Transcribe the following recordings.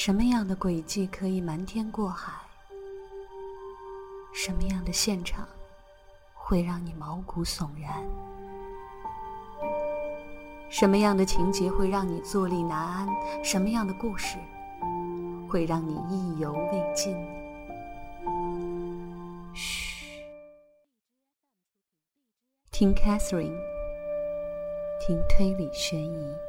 什么样的轨迹可以瞒天过海？什么样的现场会让你毛骨悚然？什么样的情节会让你坐立难安？什么样的故事会让你意犹未尽？嘘，听 Catherine，听推理悬疑。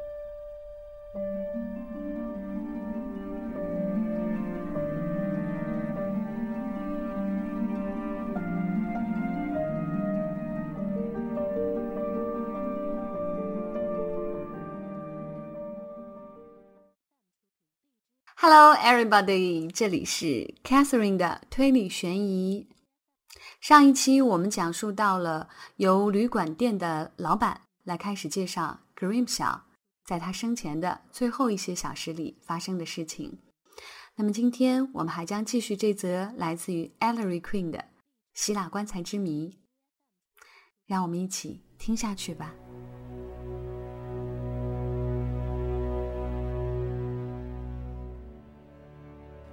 Hello, everybody！这里是 Catherine 的推理悬疑。上一期我们讲述到了由旅馆店的老板来开始介绍 Grimshaw 在他生前的最后一些小时里发生的事情。那么今天我们还将继续这则来自于 Ellery Queen 的希腊棺材之谜。让我们一起听下去吧。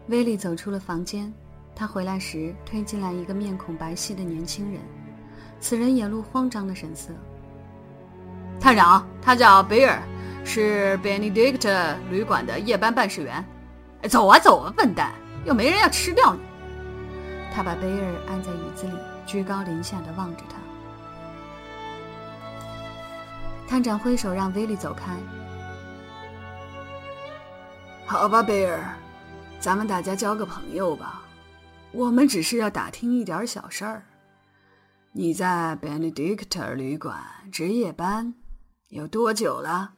威利走出了房间，他回来时推进来一个面孔白皙的年轻人，此人眼露慌张的神色。探长，他叫贝尔，是 Benedict 旅馆的夜班办事员。走啊走啊，笨蛋，又没人要吃掉你。他把贝尔按在椅子里，居高临下的望着他。探长挥手让威利走开。好吧，贝尔。咱们大家交个朋友吧，我们只是要打听一点小事儿。你在 Benedict 旅馆值夜班有多久了？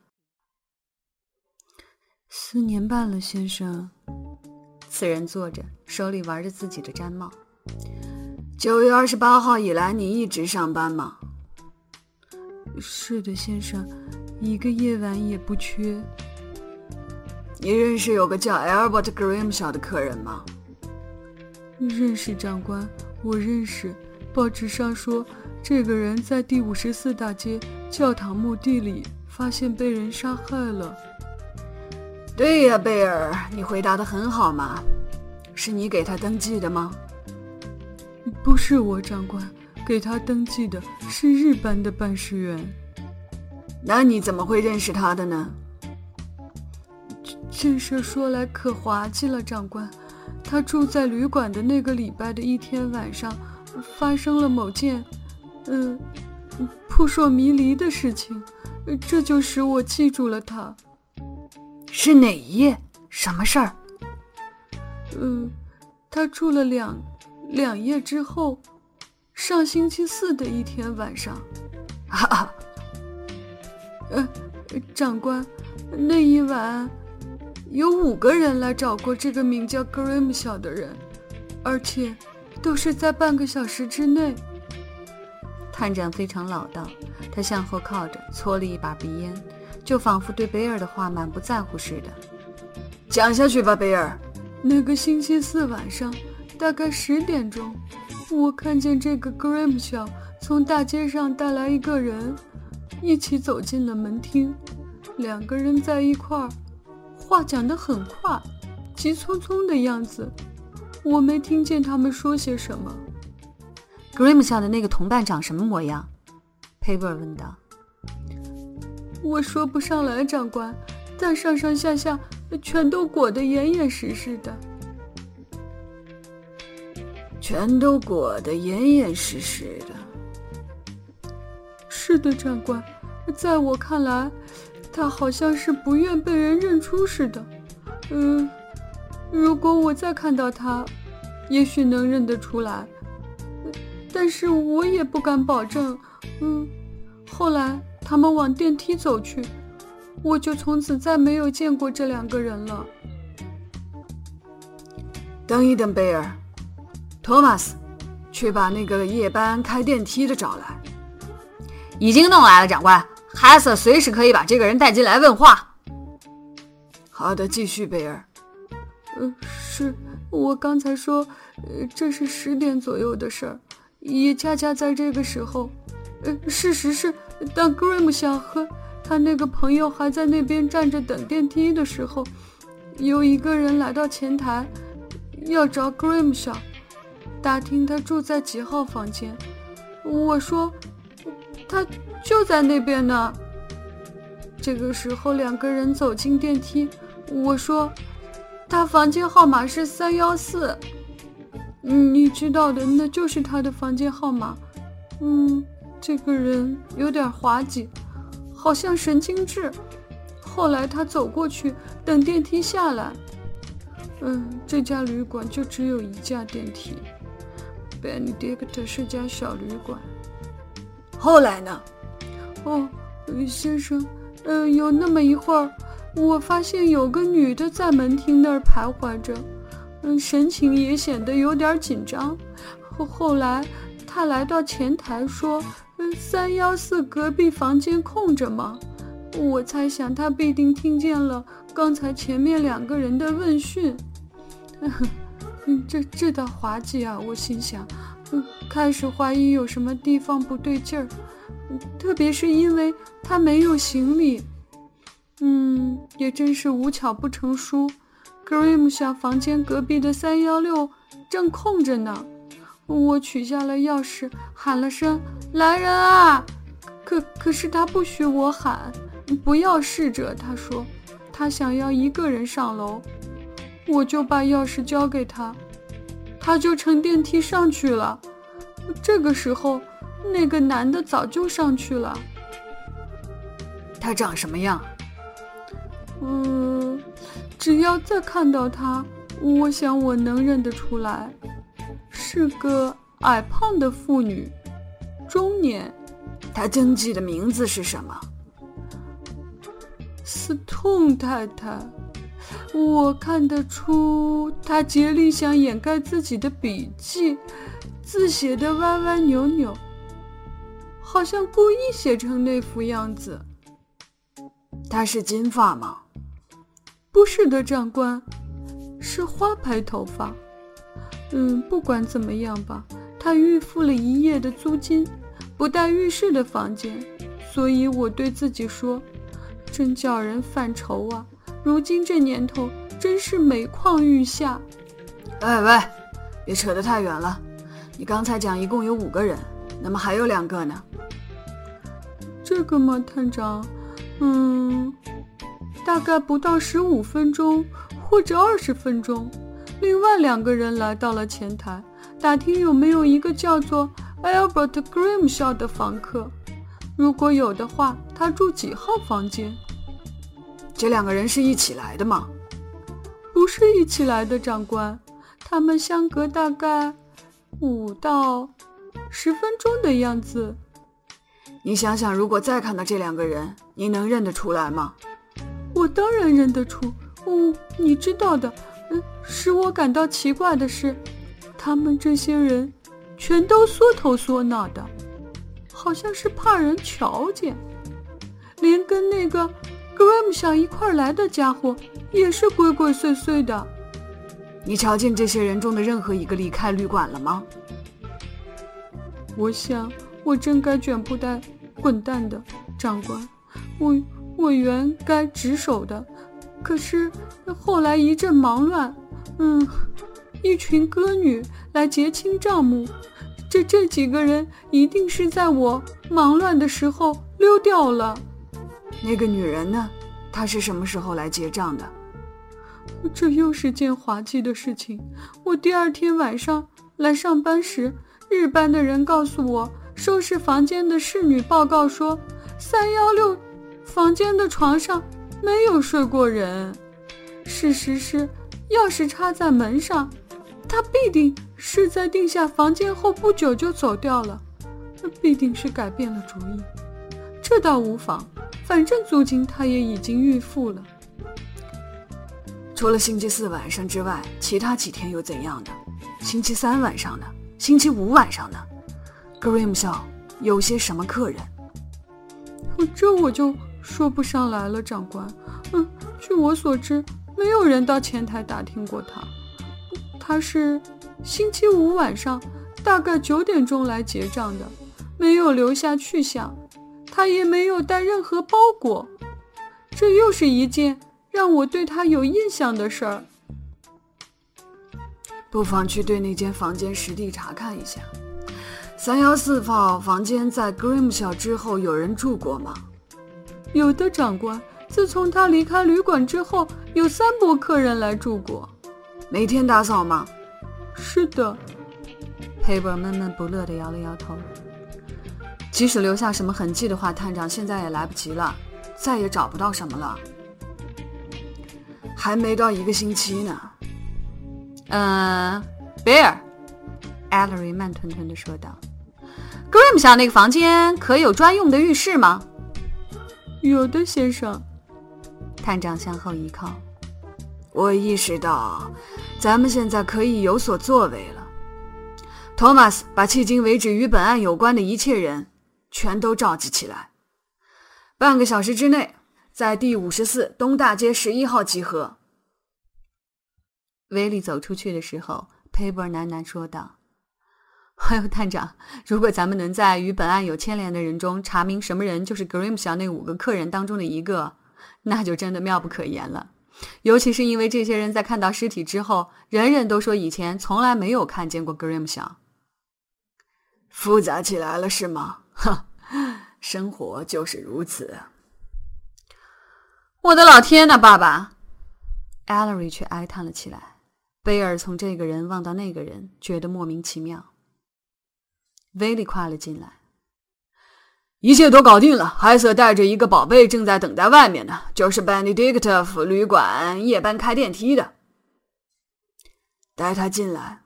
四年半了，先生。此人坐着，手里玩着自己的毡帽。九月二十八号以来，你一直上班吗？是的，先生，一个夜晚也不缺。你认识有个叫 Albert Grimshaw 的客人吗？认识，长官，我认识。报纸上说，这个人在第五十四大街教堂墓地里发现被人杀害了。对呀，贝尔，你回答的很好嘛。是你给他登记的吗？不是我，长官，给他登记的是日班的办事员。那你怎么会认识他的呢？这事说来可滑稽了，长官。他住在旅馆的那个礼拜的一天晚上，发生了某件，嗯，扑朔迷离的事情，这就使我记住了他。是哪一夜？什么事儿？嗯，他住了两两夜之后，上星期四的一天晚上。哈哈。呃，长官，那一晚。有五个人来找过这个名叫 grimsha 的人，而且都是在半个小时之内。探长非常老道，他向后靠着，搓了一把鼻烟，就仿佛对贝尔的话满不在乎似的。讲下去吧，贝尔。那个星期四晚上，大概十点钟，我看见这个 grimsha 从大街上带来一个人，一起走进了门厅，两个人在一块儿。话讲得很快，急匆匆的样子，我没听见他们说些什么。Grim 下的那个同伴长什么模样？佩伯问道。我说不上来，长官，但上上下下全都裹得严严实实的。全都裹得严严实实的。是的，长官，在我看来。他好像是不愿被人认出似的，嗯，如果我再看到他，也许能认得出来，但是我也不敢保证。嗯，后来他们往电梯走去，我就从此再没有见过这两个人了。等一等，贝尔，托马斯，去把那个夜班开电梯的找来。已经弄来了，长官。哈瑟随时可以把这个人带进来问话。好的，继续，贝尔。呃，是我刚才说，呃，这是十点左右的事儿，也恰恰在这个时候。呃，事实是，当 Grim 想和他那个朋友还在那边站着等电梯的时候，有一个人来到前台，要找 Grimshaw，打听他住在几号房间。我说，他就在那边呢。这个时候，两个人走进电梯。我说，他房间号码是三幺四。嗯，你知道的，那就是他的房间号码。嗯，这个人有点滑稽，好像神经质。后来他走过去，等电梯下来。嗯，这家旅馆就只有一架电梯。Benedict 是家小旅馆。后来呢？哦，先生，嗯，有那么一会儿，我发现有个女的在门厅那儿徘徊着，嗯，神情也显得有点紧张。后后来，她来到前台说：“嗯，三幺四隔壁房间空着吗？”我猜想她必定听见了刚才前面两个人的问讯。嗯，这这倒滑稽啊！我心想，嗯，开始怀疑有什么地方不对劲儿，特别是因为他没有行李。嗯，也真是无巧不成书。Grim 小房间隔壁的三幺六正空着呢。我取下了钥匙，喊了声“来人啊”，可可是他不许我喊，不要试着。他说，他想要一个人上楼。我就把钥匙交给他，他就乘电梯上去了。这个时候，那个男的早就上去了。他长什么样？嗯，只要再看到他，我想我能认得出来，是个矮胖的妇女，中年。他登记的名字是什么？斯通太太。我看得出，他竭力想掩盖自己的笔迹，字写的歪歪扭扭，好像故意写成那副样子。他是金发吗？不是的，长官，是花白头发。嗯，不管怎么样吧，他预付了一夜的租金，不带浴室的房间，所以我对自己说，真叫人犯愁啊。如今这年头，真是每况愈下。喂喂，别扯得太远了。你刚才讲一共有五个人，那么还有两个呢？这个吗，探长，嗯，大概不到十五分钟或者二十分钟，另外两个人来到了前台，打听有没有一个叫做 Albert Grimshaw 的房客。如果有的话，他住几号房间？这两个人是一起来的吗？不是一起来的，长官，他们相隔大概五到十分钟的样子。你想想，如果再看到这两个人，你能认得出来吗？我当然认得出。哦，你知道的。嗯，使我感到奇怪的是，他们这些人全都缩头缩脑的，好像是怕人瞧见，连跟那个。Gram 想一块来的家伙也是鬼鬼祟祟的。你瞧见这些人中的任何一个离开旅馆了吗？我想我真该卷铺盖滚蛋的，长官。我我原该值守的，可是后来一阵忙乱，嗯，一群歌女来结清账目，这这几个人一定是在我忙乱的时候溜掉了。那个女人呢？她是什么时候来结账的？这又是件滑稽的事情。我第二天晚上来上班时，日班的人告诉我，收拾房间的侍女报告说，三幺六房间的床上没有睡过人。事实是，钥匙插在门上，他必定是在定下房间后不久就走掉了。必定是改变了主意。这倒无妨。反正租金他也已经预付了。除了星期四晚上之外，其他几天又怎样的？星期三晚上呢？星期五晚上呢？Grim 校有些什么客人？这我就说不上来了，长官。嗯，据我所知，没有人到前台打听过他。他是星期五晚上大概九点钟来结账的，没有留下去向。他也没有带任何包裹，这又是一件让我对他有印象的事儿。不妨去对那间房间实地查看一下。三幺四号房间在 Grimshaw 之后有人住过吗？有的，长官。自从他离开旅馆之后，有三波客人来住过。每天打扫吗？是的。佩伯闷闷不乐地摇了摇头。即使留下什么痕迹的话，探长现在也来不及了，再也找不到什么了。还没到一个星期呢。嗯，贝尔，艾勒瑞慢吞吞地说道：“：“Grim 下那个房间可有专用的浴室吗？”“有的，先生。”探长向后一靠。“我意识到，咱们现在可以有所作为了。”托马斯，把迄今为止与本案有关的一切人全都召集起来。半个小时之内，在第五十四东大街十一号集合。威利走出去的时候，佩伯喃喃说道：“ 还有探长，如果咱们能在与本案有牵连的人中查明什么人就是格瑞姆小那五个客人当中的一个，那就真的妙不可言了。尤其是因为这些人在看到尸体之后，人人都说以前从来没有看见过格瑞姆小。复杂起来了是吗？哼，生活就是如此。我的老天呐，爸爸！！Allery 却哀叹了起来。贝尔从这个人望到那个人，觉得莫名其妙。威利跨了进来，一切都搞定了。海瑟带着一个宝贝正在等在外面呢，就是 Benedict 旅馆夜班开电梯的。带他进来。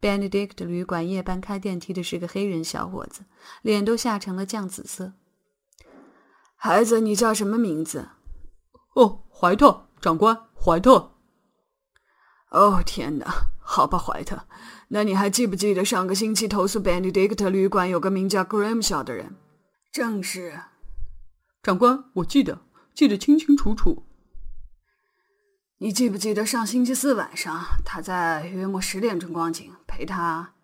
Benedict 旅馆夜班开电梯的是个黑人小伙子，脸都吓成了酱紫色。孩子，你叫什么名字？哦，怀特，长官，怀特。哦天哪，好吧，怀特，那你还记不记得上个星期投诉 Benedict 旅馆有个名叫 Grimshaw 的人？正是，长官，我记得，记得清清楚楚。你记不记得上星期四晚上他在约莫十点钟光景陪他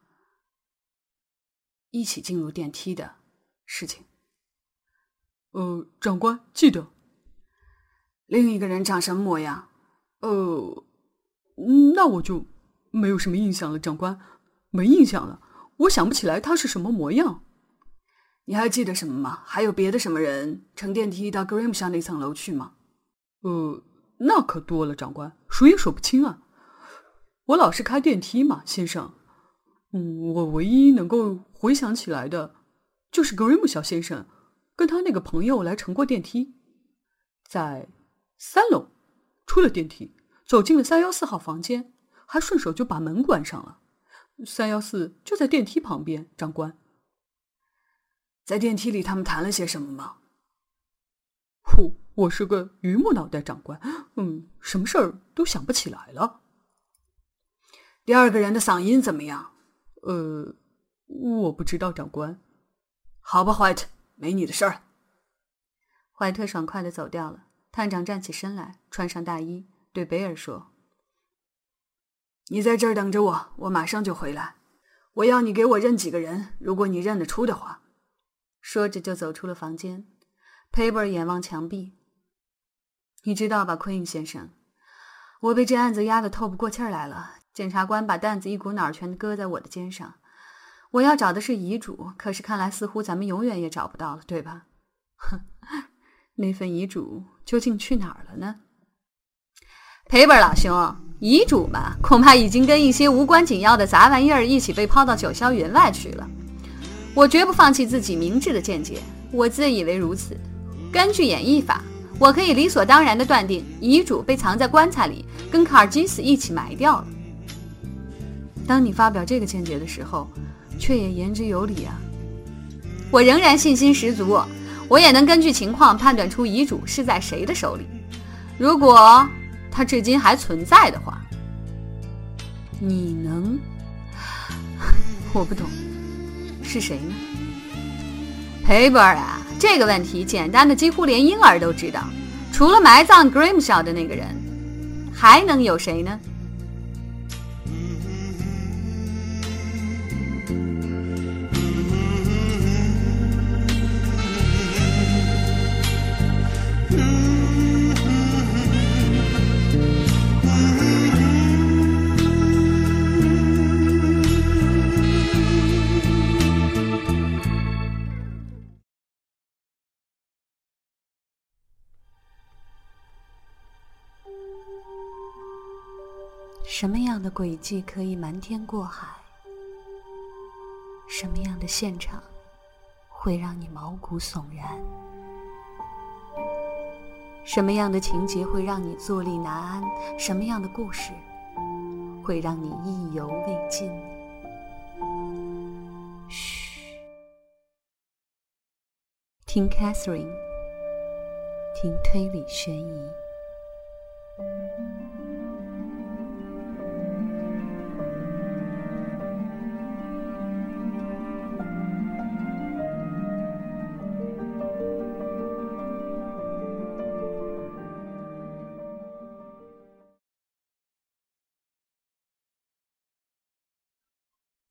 一起进入电梯的事情？呃，长官，记得。另一个人长什么模样？呃。那我就没有什么印象了，长官，没印象了，我想不起来他是什么模样。你还记得什么吗？还有别的什么人乘电梯到 Grim 下那层楼去吗？呃，那可多了，长官，数也数不清啊。我老是开电梯嘛，先生。嗯，我唯一能够回想起来的，就是 Grim 小先生跟他那个朋友来乘过电梯，在三楼出了电梯。走进了三幺四号房间，还顺手就把门关上了。三幺四就在电梯旁边。长官，在电梯里他们谈了些什么吗？呼，我是个榆木脑袋，长官，嗯，什么事儿都想不起来了。第二个人的嗓音怎么样？呃，我不知道，长官。好吧，怀特，没你的事儿。怀特爽快的走掉了。探长站起身来，穿上大衣。对贝尔说：“你在这儿等着我，我马上就回来。我要你给我认几个人，如果你认得出的话。”说着就走出了房间。佩伯眼望墙壁：“你知道吧，奎因先生，我被这案子压得透不过气儿来了。检察官把担子一股脑全搁在我的肩上。我要找的是遗嘱，可是看来似乎咱们永远也找不到了，对吧？哼，那份遗嘱究竟去哪儿了呢？”赔本老兄，遗嘱嘛，恐怕已经跟一些无关紧要的杂玩意儿一起被抛到九霄云外去了。我绝不放弃自己明智的见解，我自以为如此。根据演绎法，我可以理所当然地断定，遗嘱被藏在棺材里，跟卡尔基斯一起埋掉了。当你发表这个见解的时候，却也言之有理啊。我仍然信心十足，我也能根据情况判断出遗嘱是在谁的手里。如果。他至今还存在的话，你能？我不懂，是谁呢？佩伯啊，这个问题简单的几乎连婴儿都知道。除了埋葬 Grimshaw 的那个人，还能有谁呢？什么样的轨迹可以瞒天过海？什么样的现场会让你毛骨悚然？什么样的情节会让你坐立难安？什么样的故事会让你意犹未尽？嘘，听 Catherine，听推理悬疑。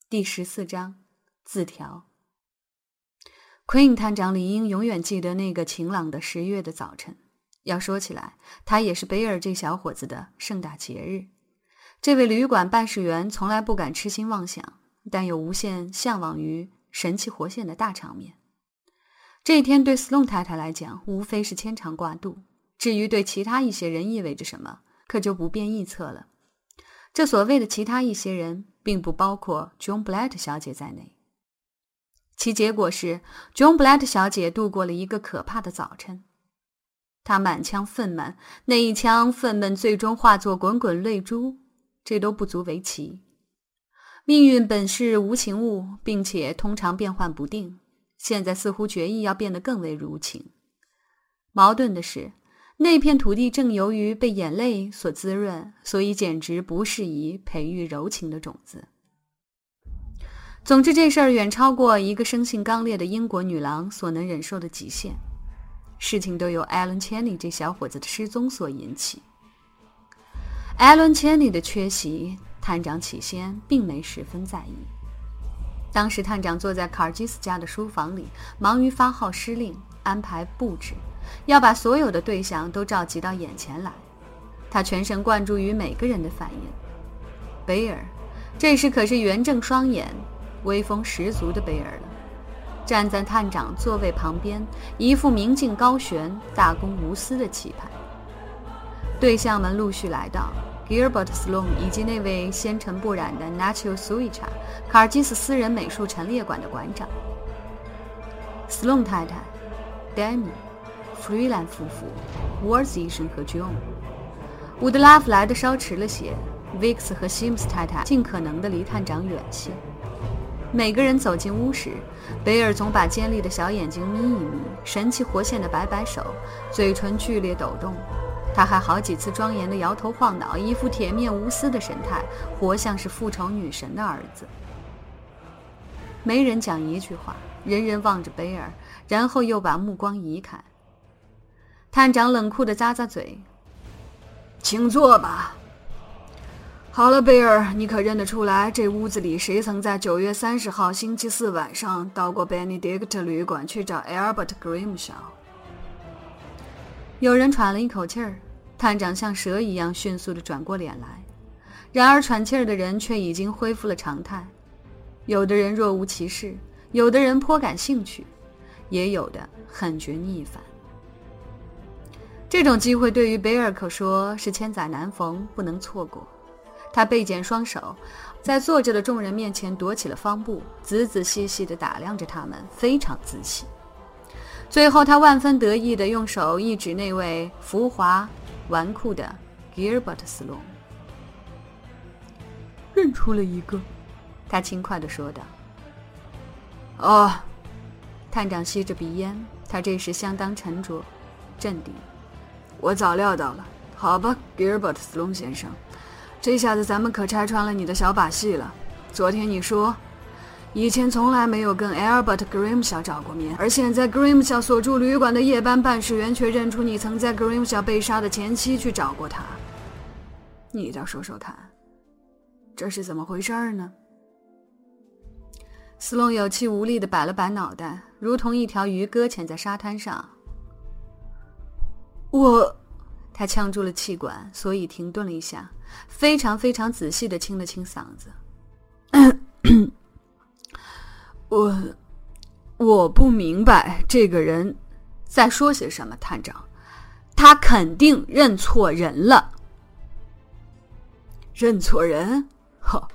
第十四章字条。Queen 探长理应永远记得那个晴朗的十月的早晨。要说起来，他也是贝尔这小伙子的盛大节日。这位旅馆办事员从来不敢痴心妄想，但又无限向往于神气活现的大场面。这一天对斯隆太太来讲，无非是牵肠挂肚；至于对其他一些人意味着什么，可就不便臆测了。这所谓的其他一些人。并不包括 John Blatt 小姐在内。其结果是，John Blatt 小姐度过了一个可怕的早晨。她满腔愤懑，那一腔愤懑最终化作滚滚泪珠，这都不足为奇。命运本是无情物，并且通常变幻不定。现在似乎决意要变得更为如情。矛盾的是。那片土地正由于被眼泪所滋润，所以简直不适宜培育柔情的种子。总之，这事儿远超过一个生性刚烈的英国女郎所能忍受的极限。事情都由艾伦·千里这小伙子的失踪所引起。艾伦·千里的缺席，探长起先并没十分在意。当时，探长坐在卡尔基斯家的书房里，忙于发号施令、安排布置。要把所有的对象都召集到眼前来，他全神贯注于每个人的反应。贝尔，这时可是圆睁双眼、威风十足的贝尔了，站在探长座位旁边，一副明镜高悬、大公无私的气派。对象们陆续来到，Gilbert Sloan 以及那位纤尘不染的 Nacho Suicha，卡尔基斯私人美术陈列馆的馆长 Sloan 太太，Demi。弗瑞兰夫妇、沃兹医生和 John，伍德拉夫来的稍迟了些。Vix 和西姆斯太太尽可能的离探长远些。每个人走进屋时，贝尔总把尖利的小眼睛眯一眯，神气活现的摆摆手，嘴唇剧烈抖动。他还好几次庄严的摇头晃脑，一副铁面无私的神态，活像是复仇女神的儿子。没人讲一句话，人人望着贝尔，然后又把目光移开。探长冷酷的咂咂嘴，请坐吧。好了，贝尔，你可认得出来这屋子里谁曾在九月三十号星期四晚上到过 Benedict 旅馆去找 Albert Grimshaw？有人喘了一口气儿，探长像蛇一样迅速的转过脸来，然而喘气儿的人却已经恢复了常态。有的人若无其事，有的人颇感兴趣，也有的很觉逆反。这种机会对于贝尔可说是千载难逢，不能错过。他背剪双手，在坐着的众人面前踱起了方步，仔仔细细地打量着他们，非常仔细。最后，他万分得意地用手一指那位浮华纨绔的 Gilbert Sloane，认出了一个，他轻快地说道。“哦。”探长吸着鼻烟，他这时相当沉着、镇定。我早料到了，好吧，Gilbert Sloan 先生，这下子咱们可拆穿了你的小把戏了。昨天你说，以前从来没有跟 Albert Grimshaw 找过面，而现在 Grimshaw 所住旅馆的夜班办事员却认出你曾在 Grimshaw 被杀的前夕去找过他。你倒说说看，这是怎么回事呢？斯隆有气无力地摆了摆脑袋，如同一条鱼搁浅在沙滩上。我，他呛住了气管，所以停顿了一下，非常非常仔细的清了清嗓子。我，我不明白这个人在说些什么，探长，他肯定认错人了。认错人？呵，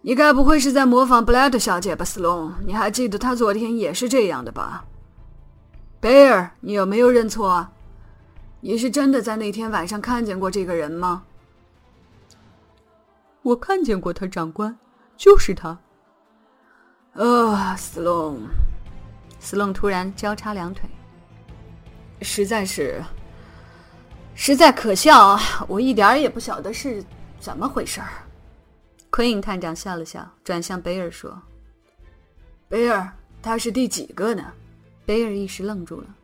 你该不会是在模仿布莱特小姐吧，斯隆？你还记得她昨天也是这样的吧？贝尔，你有没有认错？你是真的在那天晚上看见过这个人吗？我看见过他，长官，就是他。呃，斯隆，斯隆突然交叉两腿，实在是，实在可笑，我一点也不晓得是怎么回事儿。奎因探长笑了笑，转向贝尔说：“贝尔，他是第几个呢？”贝尔一时愣住了。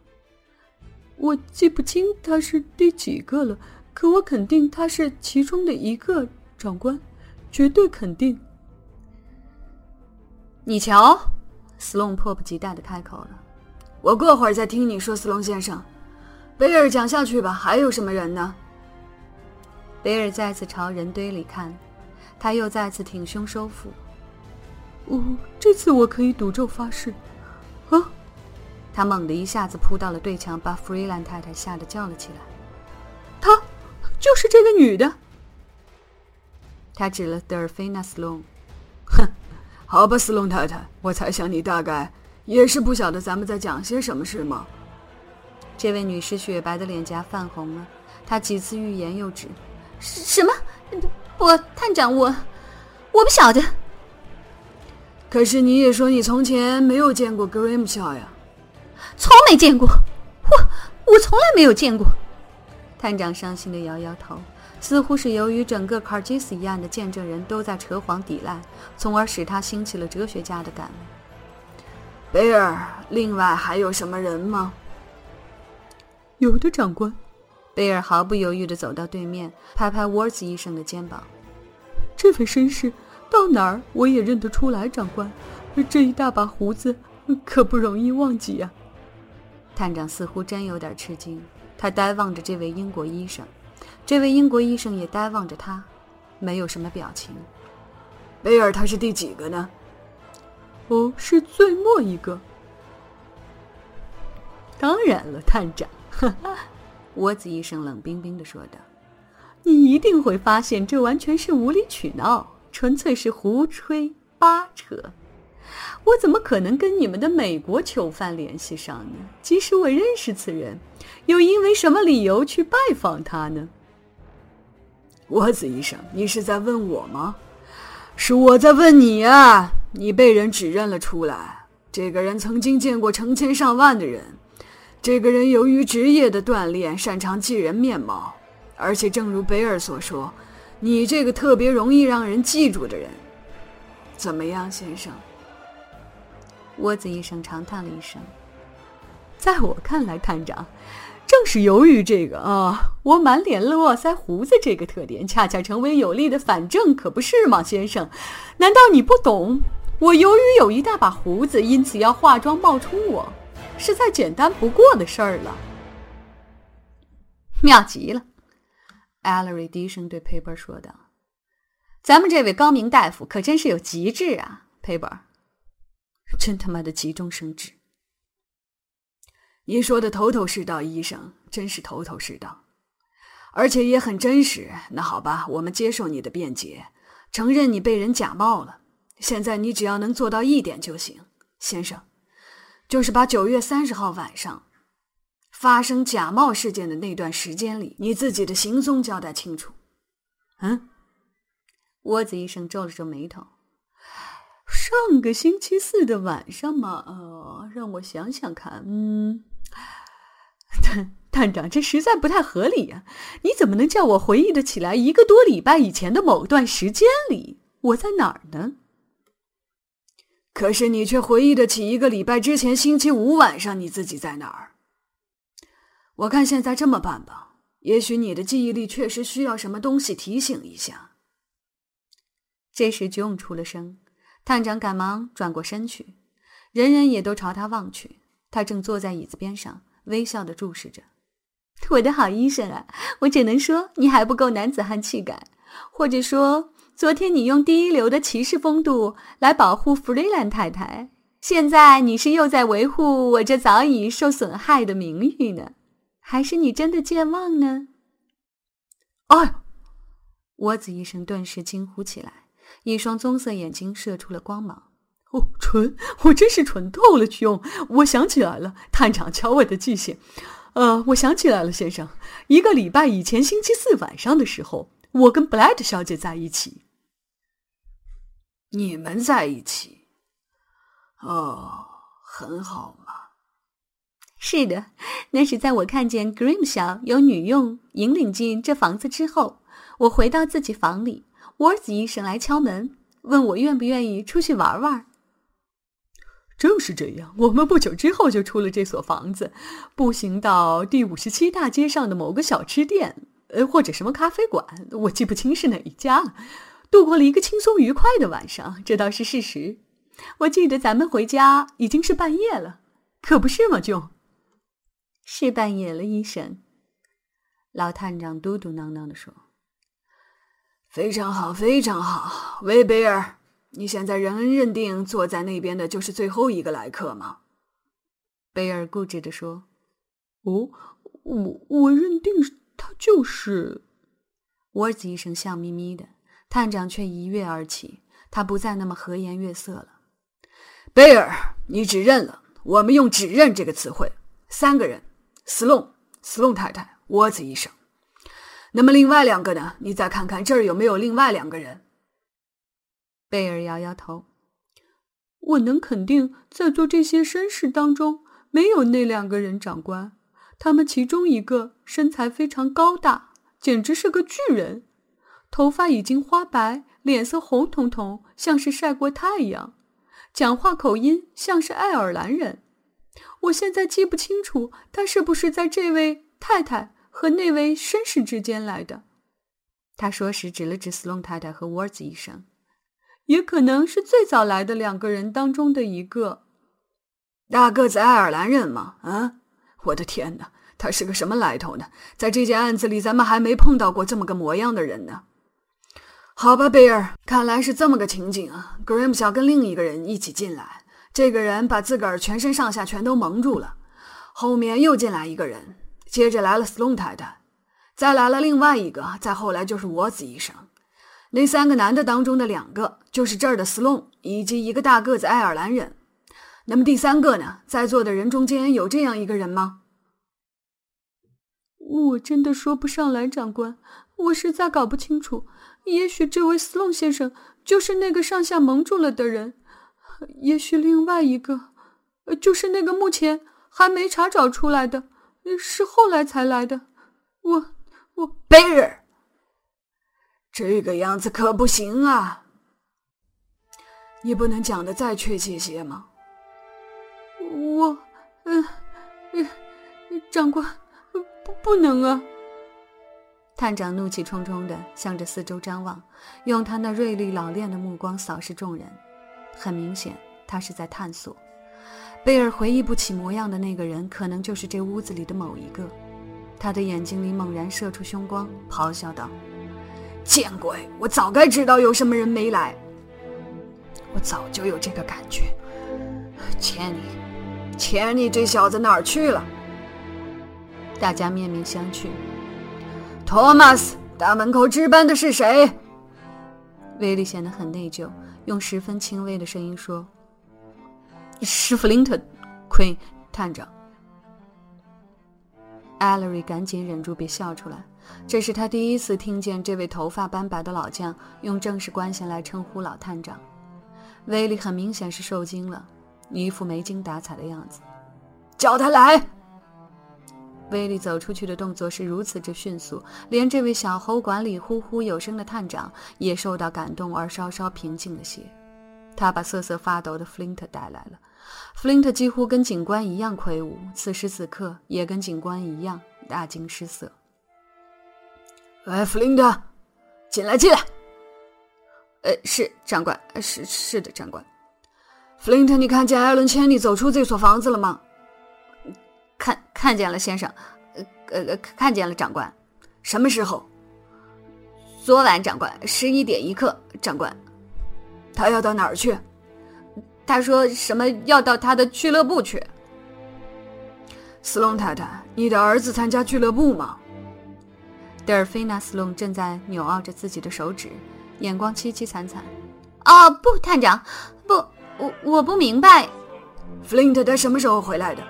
我记不清他是第几个了，可我肯定他是其中的一个，长官，绝对肯定。你瞧，斯隆迫不及待的开口了：“我过会儿再听你说，斯隆先生。贝尔，讲下去吧。还有什么人呢？”贝尔再次朝人堆里看，他又再次挺胸收腹。哦，这次我可以赌咒发誓。啊！他猛地一下子扑到了对墙，把弗瑞兰太太吓得叫了起来。她就是这个女的。他指了德尔菲娜·斯隆。哼，好吧，斯隆太太，我猜想你大概也是不晓得咱们在讲些什么，是吗？这位女士雪白的脸颊泛红了，她几次欲言又止。什么？不，探长，我我不晓得。可是你也说你从前没有见过格瑞姆肖呀。从没见过，我我从来没有见过。探长伤心的摇摇头，似乎是由于整个卡尔基斯一案的见证人都在扯谎抵赖，从而使他兴起了哲学家的感悟。贝尔，另外还有什么人吗？有的，长官。贝尔毫不犹豫地走到对面，拍拍沃兹医生的肩膀。这位绅士到哪儿我也认得出来，长官。这一大把胡子可不容易忘记呀。探长似乎真有点吃惊，他呆望着这位英国医生，这位英国医生也呆望着他，没有什么表情。贝尔，他是第几个呢？哦，是最末一个。当然了，探长，窝子医生冷冰冰的说道：“你一定会发现，这完全是无理取闹，纯粹是胡吹八扯。”我怎么可能跟你们的美国囚犯联系上呢？即使我认识此人，又因为什么理由去拜访他呢？沃兹医生，你是在问我吗？是我在问你啊！你被人指认了出来。这个人曾经见过成千上万的人。这个人由于职业的锻炼，擅长记人面貌，而且正如贝尔所说，你这个特别容易让人记住的人，怎么样，先生？窝子医生长叹了一声。在我看来，探长，正是由于这个啊，我满脸络腮胡子这个特点，恰恰成为有力的反证，可不是吗，先生？难道你不懂？我由于有一大把胡子，因此要化妆冒充我，是再简单不过的事儿了。妙极了，艾勒瑞低声对佩伯说道：“咱们这位高明大夫可真是有极致啊，佩伯。”真他妈的急中生智！你说的头头是道，医生真是头头是道，而且也很真实。那好吧，我们接受你的辩解，承认你被人假冒了。现在你只要能做到一点就行，先生，就是把九月三十号晚上发生假冒事件的那段时间里你自己的行踪交代清楚。嗯，窝子医生皱了皱眉头。上个星期四的晚上嘛，呃，让我想想看，嗯，探探长，这实在不太合理呀！你怎么能叫我回忆得起来一个多礼拜以前的某段时间里我在哪儿呢？可是你却回忆得起一个礼拜之前星期五晚上你自己在哪儿？我看现在这么办吧，也许你的记忆力确实需要什么东西提醒一下。这时，吉永出了声。探长赶忙转过身去，人人也都朝他望去。他正坐在椅子边上，微笑地注视着。我的好医生啊，我只能说你还不够男子汉气概，或者说，昨天你用第一流的骑士风度来保护弗瑞兰太太，现在你是又在维护我这早已受损害的名誉呢？还是你真的健忘呢？哎，窝子医生顿时惊呼起来，一双棕色眼睛射出了光芒。哦，蠢！我真是蠢透了，去用。我想起来了，探长，瞧我的记性。呃，我想起来了，先生，一个礼拜以前星期四晚上的时候，我跟布莱德小姐在一起。你们在一起？哦，很好嘛。是的，那是在我看见 Grimshaw 有女佣引领进这房子之后。我回到自己房里，沃兹医生来敲门，问我愿不愿意出去玩玩。正是这样，我们不久之后就出了这所房子，步行到第五十七大街上的某个小吃店，呃，或者什么咖啡馆，我记不清是哪一家了。度过了一个轻松愉快的晚上，这倒是事实。我记得咱们回家已经是半夜了，可不是吗，舅？是半夜了，医生。老探长嘟嘟囔囔地说。非常好，非常好，威贝尔，你现在仍认定坐在那边的就是最后一个来客吗？贝尔固执地说：“哦，我我认定他就是。”沃兹医生笑眯眯的，探长却一跃而起，他不再那么和颜悦色了。贝尔，你指认了，我们用“指认”这个词汇。三个人：斯隆、斯隆太太、沃兹医生。那么另外两个呢？你再看看这儿有没有另外两个人？贝尔摇摇头。我能肯定，在做这些绅士当中，没有那两个人。长官，他们其中一个身材非常高大，简直是个巨人，头发已经花白，脸色红彤彤，像是晒过太阳，讲话口音像是爱尔兰人。我现在记不清楚他是不是在这位太太。和那位绅士之间来的，他说时指了指斯隆太太和沃兹医生，也可能是最早来的两个人当中的一个大个子爱尔兰人吗？啊，我的天哪，他是个什么来头呢？在这件案子里，咱们还没碰到过这么个模样的人呢。好吧，贝尔，看来是这么个情景啊。格瑞姆想跟另一个人一起进来，这个人把自个儿全身上下全都蒙住了，后面又进来一个人。接着来了斯隆太太，再来了另外一个，再后来就是沃兹医生。那三个男的当中的两个就是这儿的斯隆，以及一个大个子爱尔兰人。那么第三个呢？在座的人中间有这样一个人吗？我真的说不上来，长官，我实在搞不清楚。也许这位斯隆先生就是那个上下蒙住了的人，也许另外一个，就是那个目前还没查找出来的。是后来才来的，我我贝尔，这个样子可不行啊！你不能讲的再确切些吗？我，嗯，嗯，长官，不不能啊！探长怒气冲冲的向着四周张望，用他那锐利老练的目光扫视众人，很明显，他是在探索。贝尔回忆不起模样的那个人，可能就是这屋子里的某一个。他的眼睛里猛然射出凶光，咆哮道：“见鬼！我早该知道有什么人没来，我早就有这个感觉。钱尼，钱尼这小子哪儿去了？”大家面面相觑。托马斯，大门口值班的是谁？威利显得很内疚，用十分轻微的声音说。是弗林特，Queen 探长。艾 l 瑞赶紧忍住别笑出来，这是他第一次听见这位头发斑白的老将用正式官衔来称呼老探长。威利很明显是受惊了，一副没精打采的样子。叫他来。威利走出去的动作是如此之迅速，连这位小喉管里呼呼有声的探长也受到感动而稍稍平静了些。他把瑟瑟发抖的弗林特带来了。弗林特几乎跟警官一样魁梧，此时此刻也跟警官一样大惊失色。哎，弗林特，进来，进来。呃，是长官，是是的，长官。弗林特，你看见艾伦·千里走出这所房子了吗？看，看见了，先生。呃呃，看见了，长官。什么时候？昨晚，长官，十一点一刻，长官。他要到哪儿去？他说什么要到他的俱乐部去？斯隆太太，你的儿子参加俱乐部吗？德尔菲娜·斯隆正在扭拗着自己的手指，眼光凄凄惨惨。哦，不，探长，不，我我不明白。弗林特他什么时候回来的？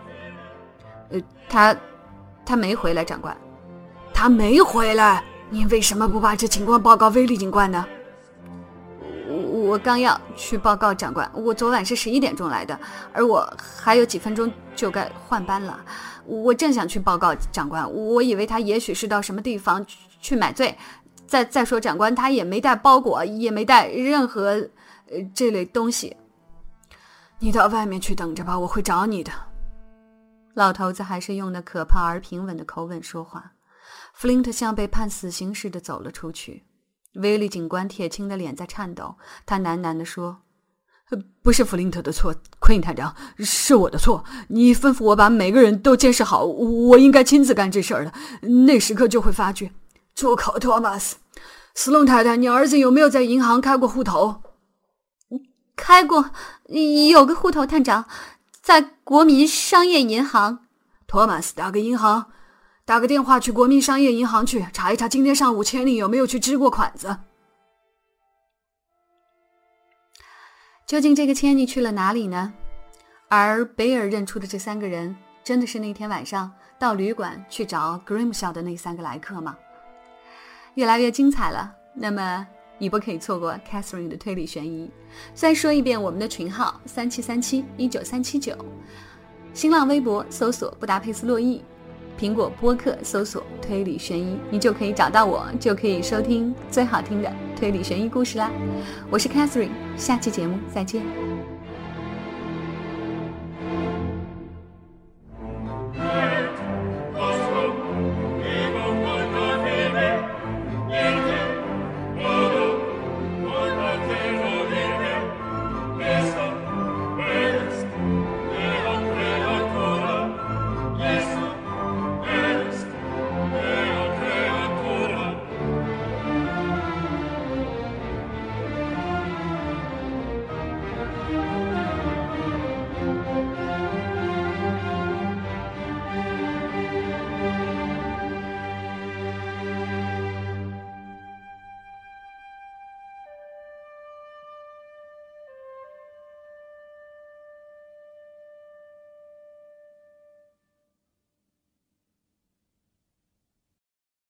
呃，他，他没回来，长官。他没回来，你为什么不把这情况报告威利警官呢？我刚要去报告长官，我昨晚是十一点钟来的，而我还有几分钟就该换班了。我正想去报告长官，我以为他也许是到什么地方去买醉。再再说，长官他也没带包裹，也没带任何呃这类东西。你到外面去等着吧，我会找你的。老头子还是用那可怕而平稳的口吻说话。弗林特像被判死刑似的走了出去。威利警官铁青的脸在颤抖，他喃喃地说：“不是弗林特的错，奎因探长，是我的错。你吩咐我把每个人都监视好，我应该亲自干这事儿的。那时刻就会发觉。”住口，托马斯。斯隆太太，你儿子有没有在银行开过户头？开过，有个户头，探长，在国民商业银行。托马斯，打个银行，打个电话去国民商业银行去查一查，今天上午千里有没有去支过款子？究竟这个千里去了哪里呢？而贝尔认出的这三个人，真的是那天晚上到旅馆去找 Grimshaw 的那三个来客吗？越来越精彩了，那么你不可以错过 Catherine 的推理悬疑。再说一遍，我们的群号三七三七一九三七九，新浪微博搜索布达佩斯洛伊，苹果播客搜索推理悬疑，你就可以找到我，就可以收听最好听的推理悬疑故事啦。我是 Catherine，下期节目再见。